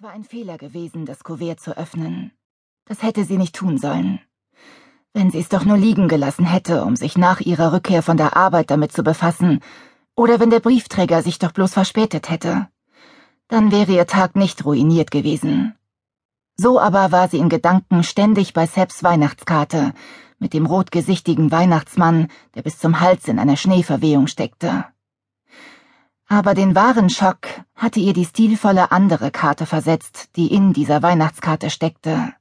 Es war ein Fehler gewesen, das Kuvert zu öffnen. Das hätte sie nicht tun sollen. Wenn sie es doch nur liegen gelassen hätte, um sich nach ihrer Rückkehr von der Arbeit damit zu befassen, oder wenn der Briefträger sich doch bloß verspätet hätte, dann wäre ihr Tag nicht ruiniert gewesen. So aber war sie in Gedanken ständig bei Seps Weihnachtskarte, mit dem rotgesichtigen Weihnachtsmann, der bis zum Hals in einer Schneeverwehung steckte. Aber den wahren Schock hatte ihr die stilvolle andere Karte versetzt, die in dieser Weihnachtskarte steckte.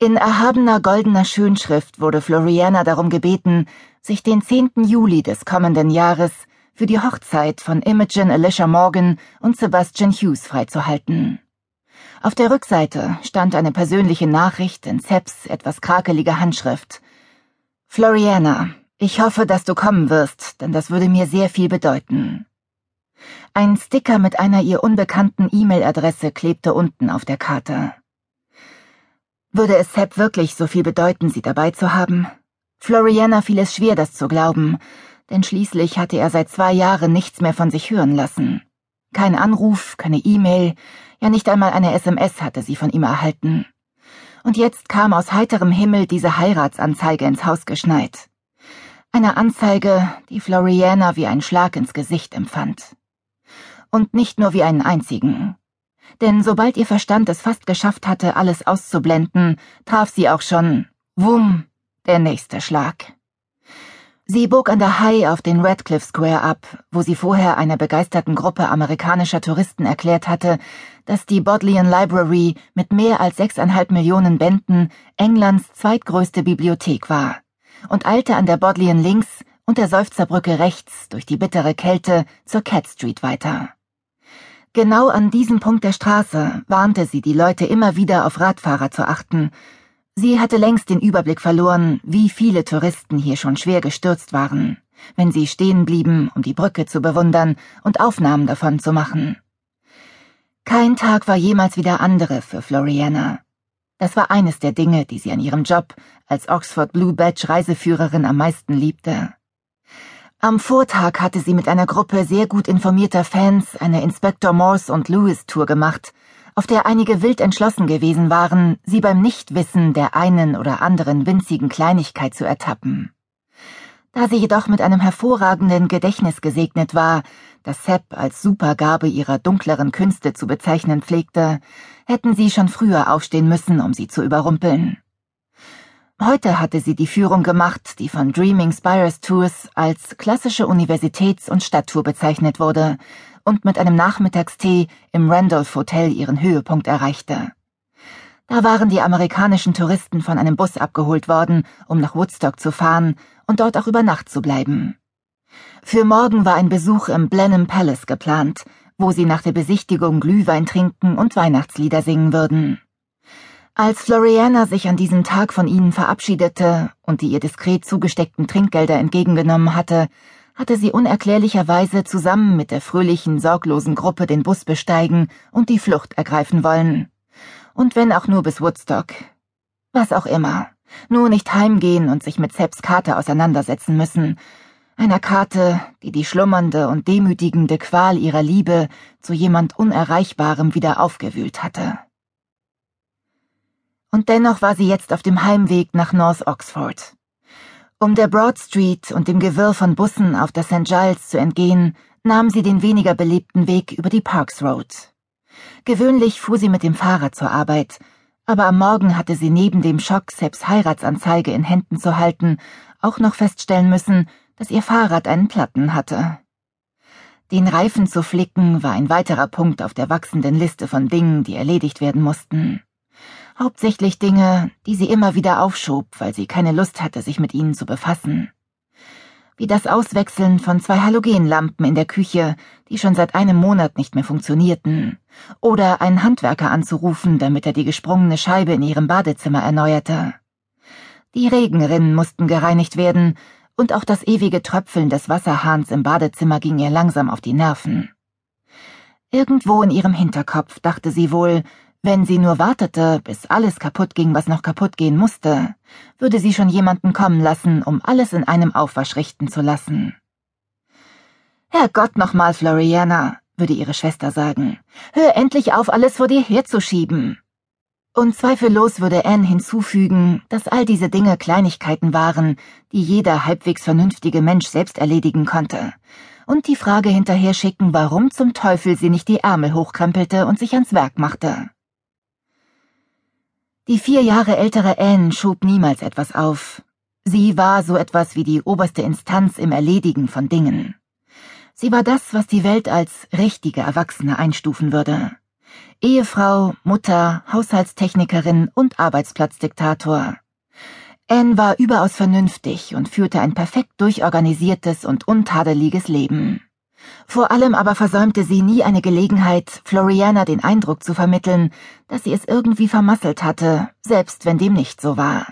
In erhabener goldener Schönschrift wurde Floriana darum gebeten, sich den 10. Juli des kommenden Jahres für die Hochzeit von Imogen Alicia Morgan und Sebastian Hughes freizuhalten. Auf der Rückseite stand eine persönliche Nachricht in Seps etwas krakeliger Handschrift. Floriana, ich hoffe, dass du kommen wirst, denn das würde mir sehr viel bedeuten. Ein Sticker mit einer ihr unbekannten E-Mail-Adresse klebte unten auf der Karte. Würde es Sepp wirklich so viel bedeuten, sie dabei zu haben? Floriana fiel es schwer, das zu glauben, denn schließlich hatte er seit zwei Jahren nichts mehr von sich hören lassen. Kein Anruf, keine E-Mail, ja nicht einmal eine SMS hatte sie von ihm erhalten. Und jetzt kam aus heiterem Himmel diese Heiratsanzeige ins Haus geschneit. Eine Anzeige, die Floriana wie ein Schlag ins Gesicht empfand und nicht nur wie einen einzigen. Denn sobald ihr Verstand es fast geschafft hatte, alles auszublenden, traf sie auch schon, wumm, der nächste Schlag. Sie bog an der High auf den Radcliffe Square ab, wo sie vorher einer begeisterten Gruppe amerikanischer Touristen erklärt hatte, dass die Bodleian Library mit mehr als sechseinhalb Millionen Bänden Englands zweitgrößte Bibliothek war und eilte an der Bodleian links und der Seufzerbrücke rechts durch die bittere Kälte zur Cat Street weiter. Genau an diesem Punkt der Straße warnte sie die Leute immer wieder auf Radfahrer zu achten. Sie hatte längst den Überblick verloren, wie viele Touristen hier schon schwer gestürzt waren, wenn sie stehen blieben, um die Brücke zu bewundern und Aufnahmen davon zu machen. Kein Tag war jemals wieder andere für Floriana. Das war eines der Dinge, die sie an ihrem Job als Oxford Blue Badge Reiseführerin am meisten liebte. Am Vortag hatte sie mit einer Gruppe sehr gut informierter Fans eine Inspector Morse und Lewis Tour gemacht, auf der einige wild entschlossen gewesen waren, sie beim Nichtwissen der einen oder anderen winzigen Kleinigkeit zu ertappen. Da sie jedoch mit einem hervorragenden Gedächtnis gesegnet war, das Sepp als Supergabe ihrer dunkleren Künste zu bezeichnen pflegte, hätten sie schon früher aufstehen müssen, um sie zu überrumpeln. Heute hatte sie die Führung gemacht, die von Dreaming Spires Tours als klassische Universitäts- und Stadttour bezeichnet wurde und mit einem Nachmittagstee im Randolph Hotel ihren Höhepunkt erreichte. Da waren die amerikanischen Touristen von einem Bus abgeholt worden, um nach Woodstock zu fahren und dort auch über Nacht zu bleiben. Für morgen war ein Besuch im Blenheim Palace geplant, wo sie nach der Besichtigung Glühwein trinken und Weihnachtslieder singen würden. Als Floriana sich an diesem Tag von ihnen verabschiedete und die ihr diskret zugesteckten Trinkgelder entgegengenommen hatte, hatte sie unerklärlicherweise zusammen mit der fröhlichen, sorglosen Gruppe den Bus besteigen und die Flucht ergreifen wollen. Und wenn auch nur bis Woodstock. Was auch immer. Nur nicht heimgehen und sich mit Seps Karte auseinandersetzen müssen. Einer Karte, die die schlummernde und demütigende Qual ihrer Liebe zu jemand Unerreichbarem wieder aufgewühlt hatte und dennoch war sie jetzt auf dem Heimweg nach North Oxford. Um der Broad Street und dem Gewirr von Bussen auf der St. Giles zu entgehen, nahm sie den weniger belebten Weg über die Parks Road. Gewöhnlich fuhr sie mit dem Fahrrad zur Arbeit, aber am Morgen hatte sie neben dem Schock, Seps Heiratsanzeige in Händen zu halten, auch noch feststellen müssen, dass ihr Fahrrad einen Platten hatte. Den Reifen zu flicken war ein weiterer Punkt auf der wachsenden Liste von Dingen, die erledigt werden mussten. Hauptsächlich Dinge, die sie immer wieder aufschob, weil sie keine Lust hatte, sich mit ihnen zu befassen. Wie das Auswechseln von zwei Halogenlampen in der Küche, die schon seit einem Monat nicht mehr funktionierten, oder einen Handwerker anzurufen, damit er die gesprungene Scheibe in ihrem Badezimmer erneuerte. Die Regenrinnen mussten gereinigt werden, und auch das ewige Tröpfeln des Wasserhahns im Badezimmer ging ihr langsam auf die Nerven. Irgendwo in ihrem Hinterkopf dachte sie wohl, wenn sie nur wartete, bis alles kaputt ging, was noch kaputt gehen musste, würde sie schon jemanden kommen lassen, um alles in einem Aufwasch richten zu lassen. Herrgott nochmal, Floriana, würde ihre Schwester sagen. Hör endlich auf, alles vor dir herzuschieben. Und zweifellos würde Anne hinzufügen, dass all diese Dinge Kleinigkeiten waren, die jeder halbwegs vernünftige Mensch selbst erledigen konnte, und die Frage hinterher schicken, warum zum Teufel sie nicht die Ärmel hochkrempelte und sich ans Werk machte. Die vier Jahre ältere Anne schob niemals etwas auf. Sie war so etwas wie die oberste Instanz im Erledigen von Dingen. Sie war das, was die Welt als richtige Erwachsene einstufen würde. Ehefrau, Mutter, Haushaltstechnikerin und Arbeitsplatzdiktator. Anne war überaus vernünftig und führte ein perfekt durchorganisiertes und untadeliges Leben. Vor allem aber versäumte sie nie eine Gelegenheit, Floriana den Eindruck zu vermitteln, dass sie es irgendwie vermasselt hatte, selbst wenn dem nicht so war.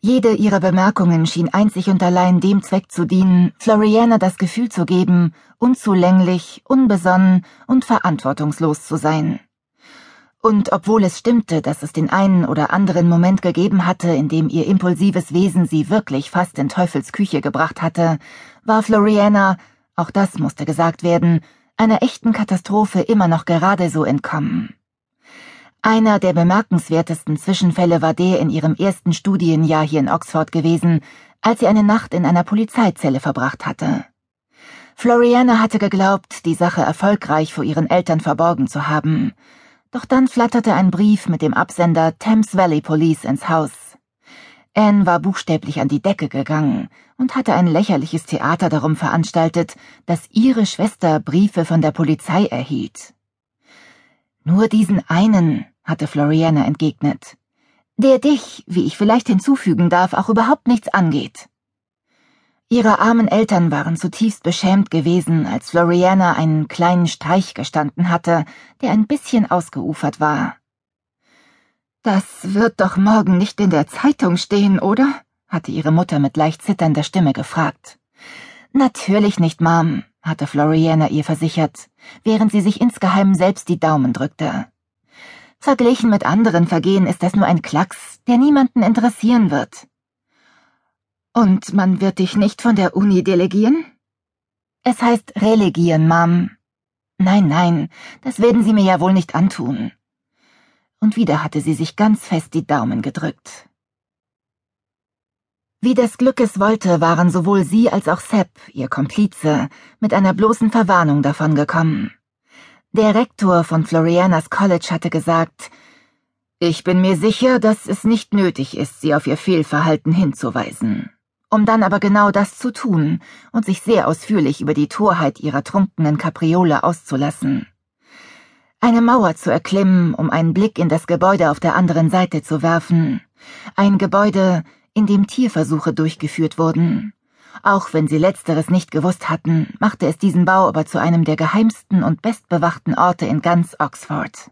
Jede ihrer Bemerkungen schien einzig und allein dem Zweck zu dienen, Floriana das Gefühl zu geben, unzulänglich, unbesonnen und verantwortungslos zu sein. Und obwohl es stimmte, dass es den einen oder anderen Moment gegeben hatte, in dem ihr impulsives Wesen sie wirklich fast in Teufels Küche gebracht hatte, war Floriana, auch das musste gesagt werden, einer echten Katastrophe immer noch gerade so entkommen. Einer der bemerkenswertesten Zwischenfälle war der in ihrem ersten Studienjahr hier in Oxford gewesen, als sie eine Nacht in einer Polizeizelle verbracht hatte. Floriana hatte geglaubt, die Sache erfolgreich vor ihren Eltern verborgen zu haben. Doch dann flatterte ein Brief mit dem Absender Thames Valley Police ins Haus. Anne war buchstäblich an die Decke gegangen und hatte ein lächerliches Theater darum veranstaltet, dass ihre Schwester Briefe von der Polizei erhielt. Nur diesen einen, hatte Floriana entgegnet, der dich, wie ich vielleicht hinzufügen darf, auch überhaupt nichts angeht. Ihre armen Eltern waren zutiefst beschämt gewesen, als Floriana einen kleinen Streich gestanden hatte, der ein bisschen ausgeufert war. Das wird doch morgen nicht in der Zeitung stehen, oder? hatte ihre Mutter mit leicht zitternder Stimme gefragt. Natürlich nicht, Mom, hatte Floriana ihr versichert, während sie sich insgeheim selbst die Daumen drückte. Verglichen mit anderen Vergehen ist das nur ein Klacks, der niemanden interessieren wird. Und man wird dich nicht von der Uni delegieren? Es heißt relegieren, Mom. Nein, nein, das werden Sie mir ja wohl nicht antun. Und wieder hatte sie sich ganz fest die Daumen gedrückt. Wie des Glückes wollte, waren sowohl sie als auch Sepp, ihr Komplize, mit einer bloßen Verwarnung davongekommen. Der Rektor von Florianas College hatte gesagt, ich bin mir sicher, dass es nicht nötig ist, sie auf ihr Fehlverhalten hinzuweisen. Um dann aber genau das zu tun und sich sehr ausführlich über die Torheit ihrer trunkenen Kapriole auszulassen. Eine Mauer zu erklimmen, um einen Blick in das Gebäude auf der anderen Seite zu werfen. Ein Gebäude, in dem Tierversuche durchgeführt wurden. Auch wenn sie letzteres nicht gewusst hatten, machte es diesen Bau aber zu einem der geheimsten und bestbewachten Orte in ganz Oxford.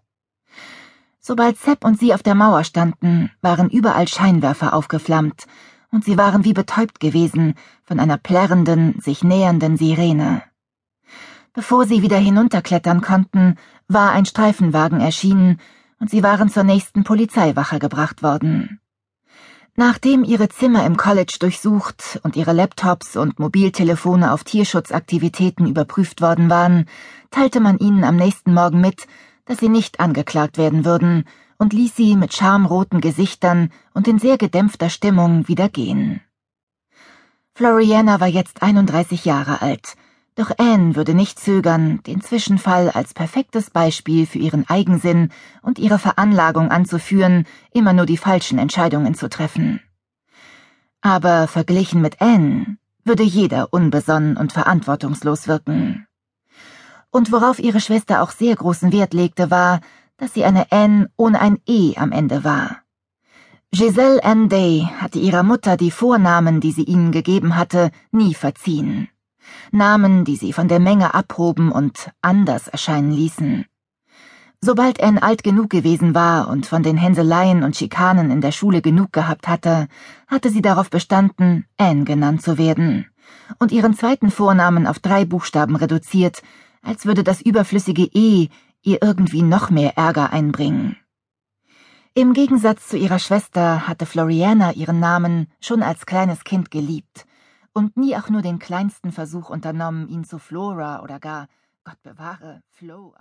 Sobald Sepp und sie auf der Mauer standen, waren überall Scheinwerfer aufgeflammt, und sie waren wie betäubt gewesen von einer plärrenden, sich nähernden Sirene. Bevor sie wieder hinunterklettern konnten, war ein Streifenwagen erschienen, und sie waren zur nächsten Polizeiwache gebracht worden. Nachdem ihre Zimmer im College durchsucht und ihre Laptops und Mobiltelefone auf Tierschutzaktivitäten überprüft worden waren, teilte man ihnen am nächsten Morgen mit, dass sie nicht angeklagt werden würden und ließ sie mit schamroten Gesichtern und in sehr gedämpfter Stimmung wieder gehen. Floriana war jetzt 31 Jahre alt doch Anne würde nicht zögern, den Zwischenfall als perfektes Beispiel für ihren Eigensinn und ihre Veranlagung anzuführen, immer nur die falschen Entscheidungen zu treffen. Aber verglichen mit Anne würde jeder unbesonnen und verantwortungslos wirken. Und worauf ihre Schwester auch sehr großen Wert legte, war, dass sie eine Anne ohne ein E am Ende war. Giselle Ann Day hatte ihrer Mutter die Vornamen, die sie ihnen gegeben hatte, nie verziehen. Namen, die sie von der Menge abhoben und anders erscheinen ließen. Sobald Anne alt genug gewesen war und von den Hänseleien und Schikanen in der Schule genug gehabt hatte, hatte sie darauf bestanden, Anne genannt zu werden, und ihren zweiten Vornamen auf drei Buchstaben reduziert, als würde das überflüssige E ihr irgendwie noch mehr Ärger einbringen. Im Gegensatz zu ihrer Schwester hatte Floriana ihren Namen schon als kleines Kind geliebt und nie auch nur den kleinsten Versuch unternommen, ihn zu Flora oder gar Gott bewahre, Flo